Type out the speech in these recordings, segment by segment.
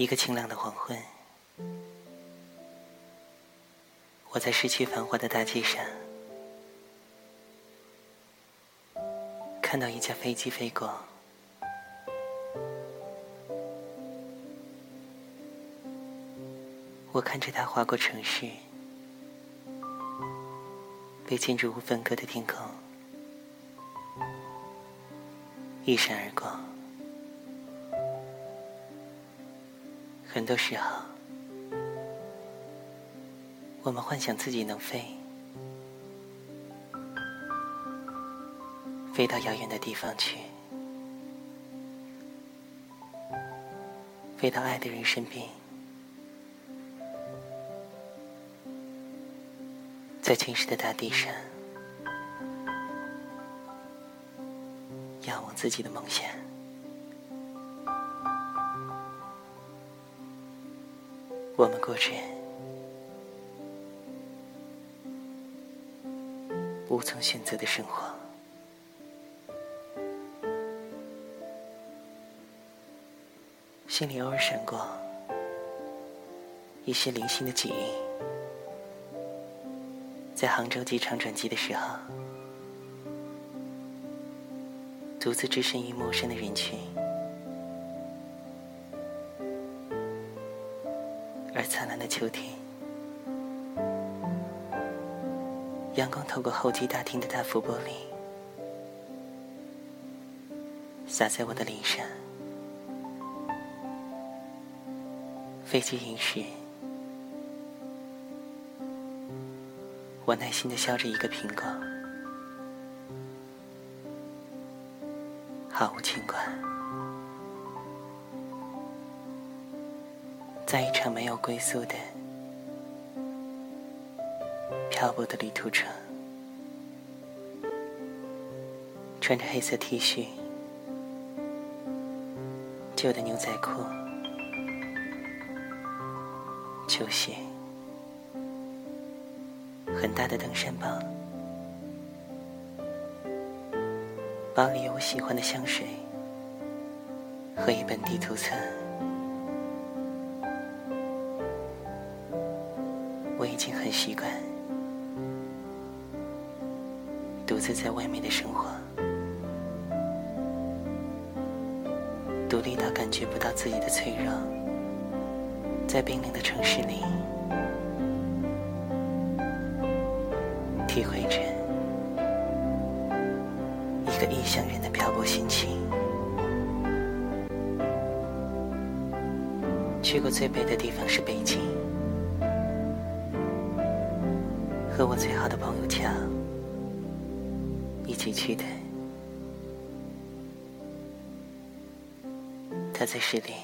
一个晴朗的黄昏，我在市区繁华的大街上，看到一架飞机飞过，我看着它划过城市，被建筑物分割的天空，一闪而过。很多时候，我们幻想自己能飞，飞到遥远的地方去，飞到爱的人身边，在青石的大地上，仰望自己的梦想。我们过着无从选择的生活，心里偶尔闪过一些零星的记忆。在杭州机场转机的时候，独自置身于陌生的人群。秋天，阳光透过候机大厅的大幅玻璃，洒在我的脸上。飞机饮食，我耐心的削着一个苹果，毫无牵挂。在一场没有归宿的漂泊的旅途中，穿着黑色 T 恤、旧的牛仔裤、球鞋、很大的登山包，包里有我喜欢的香水和一本地图册。我已经很习惯独自在外面的生活，独立到感觉不到自己的脆弱，在冰冷的城市里，体会着一个异乡人的漂泊心情。去过最北的地方是北京。和我最好的朋友强一起去的。他在市里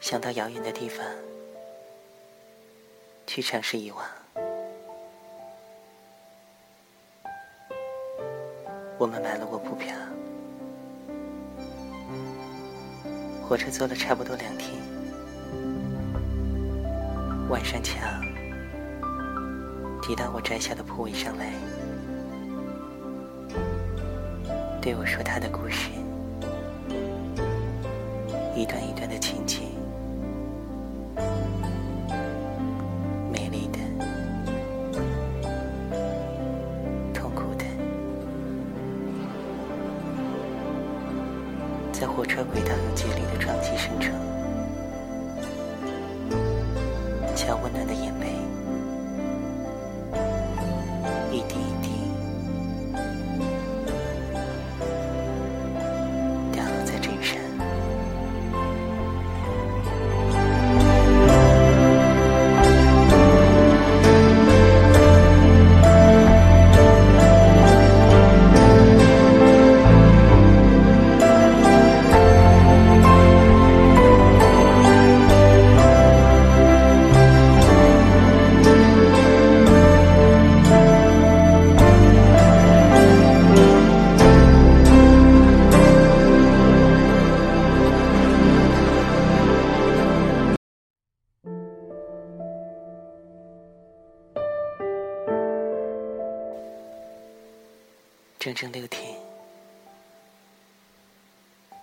想到遥远的地方去尝试遗忘。我们买了卧铺票，火车坐了差不多两天，晚上强。提到我摘下的铺位上来，对我说他的故事，一段一段的情节，美丽的，痛苦的，在火车轨道有节律的撞击声中，乔温暖的眼泪。整整六天，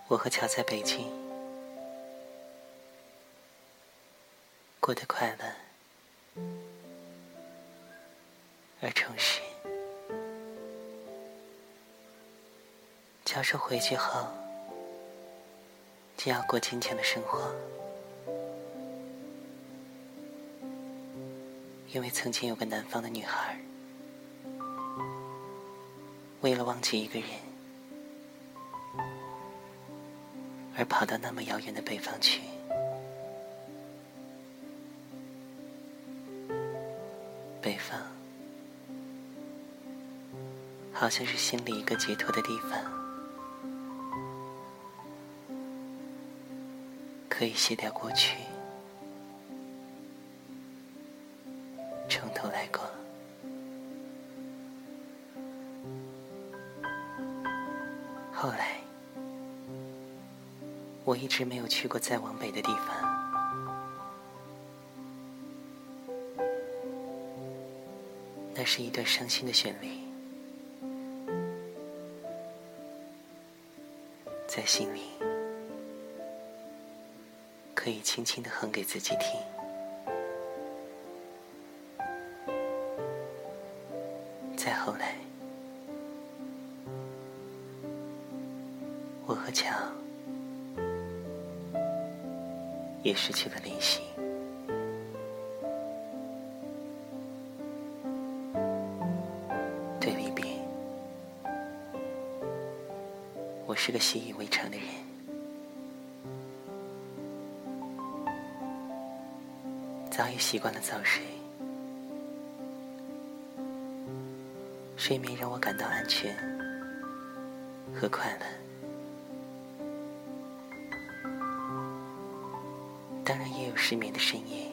我和乔在北京过得快乐，而充实。乔说回去后，就要过坚强的生活，因为曾经有个南方的女孩，为了忘记一个人，而跑到那么遥远的北方去。北方，好像是心里一个解脱的地方。可以卸掉过去，我一直没有去过再往北的地方，那是一段伤心的旋律，在心里。可以轻轻的哼给自己听。失去了联系。对离别，我是个习以为常的人。早已习惯了早睡，睡眠让我感到安全和快乐。失眠的深夜，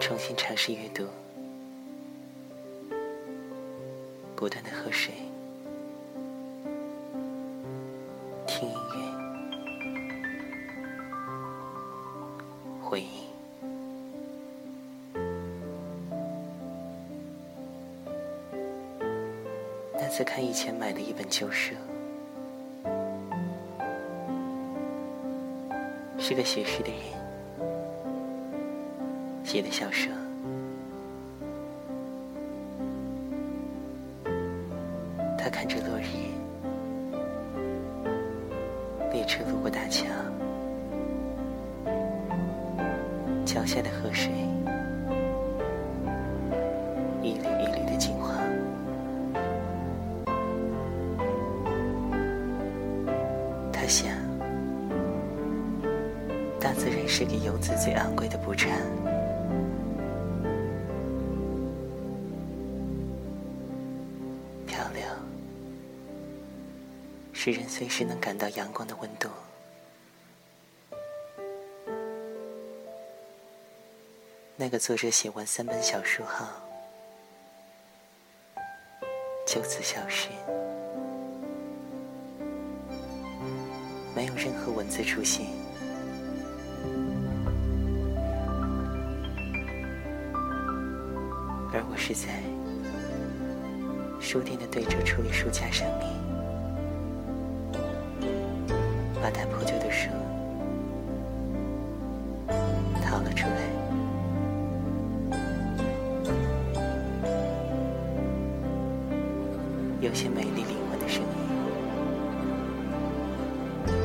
重新尝试阅读，不断的喝水。听音乐回忆，那次看以前买的一本旧书，是个写诗的人写的小说，他看着落日，列车路过大桥。桥下的河水，一缕一缕的金花。他想，自然是给游子最昂贵的补偿。漂流，使人随时能感到阳光的温度。那个作者写完三本小说后，就此消失，没有任何文字出现。而我是在书店的对折处理书架上面，把它破旧的书掏了出来。有些美丽灵魂的声音，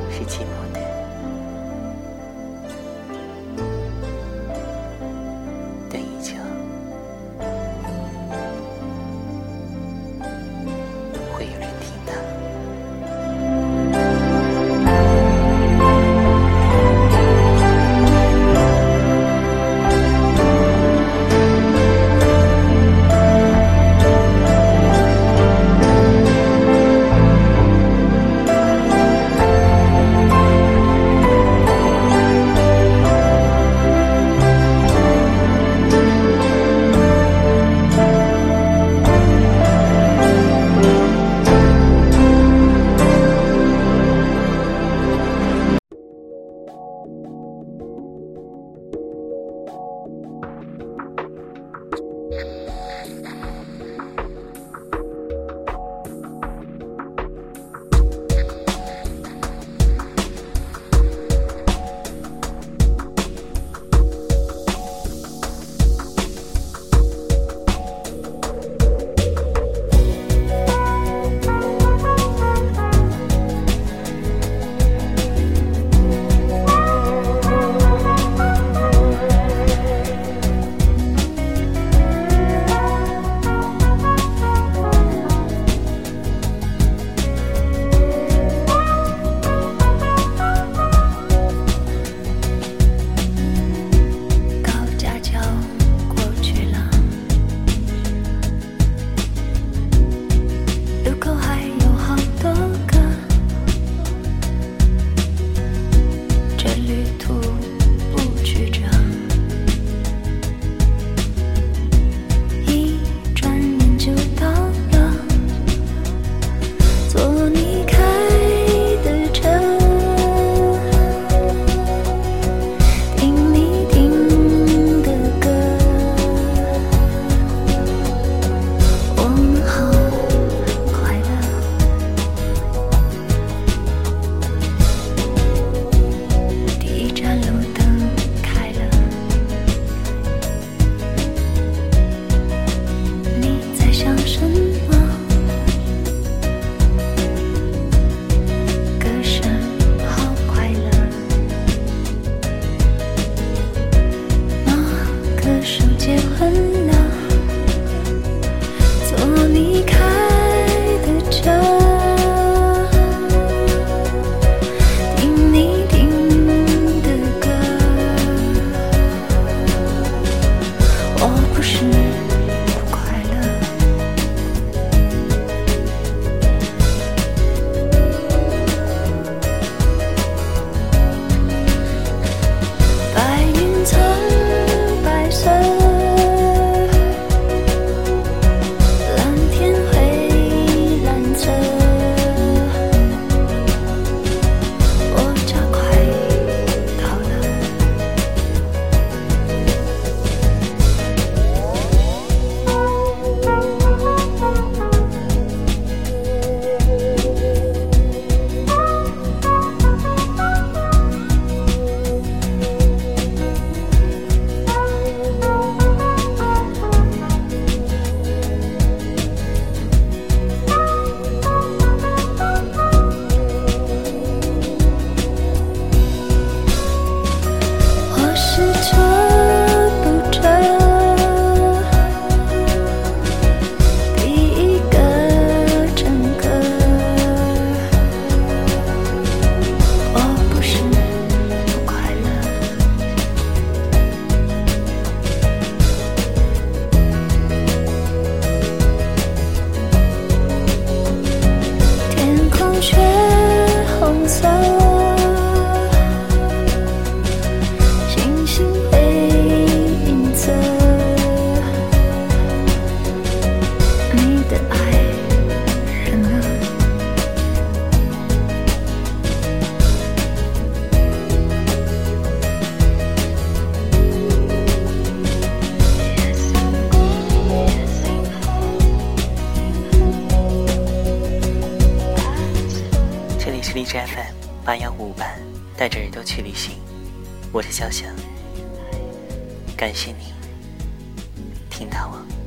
是寂寞的。枝 FM 八幺五八，带着耳朵去旅行，我是肖翔，感谢你听到我。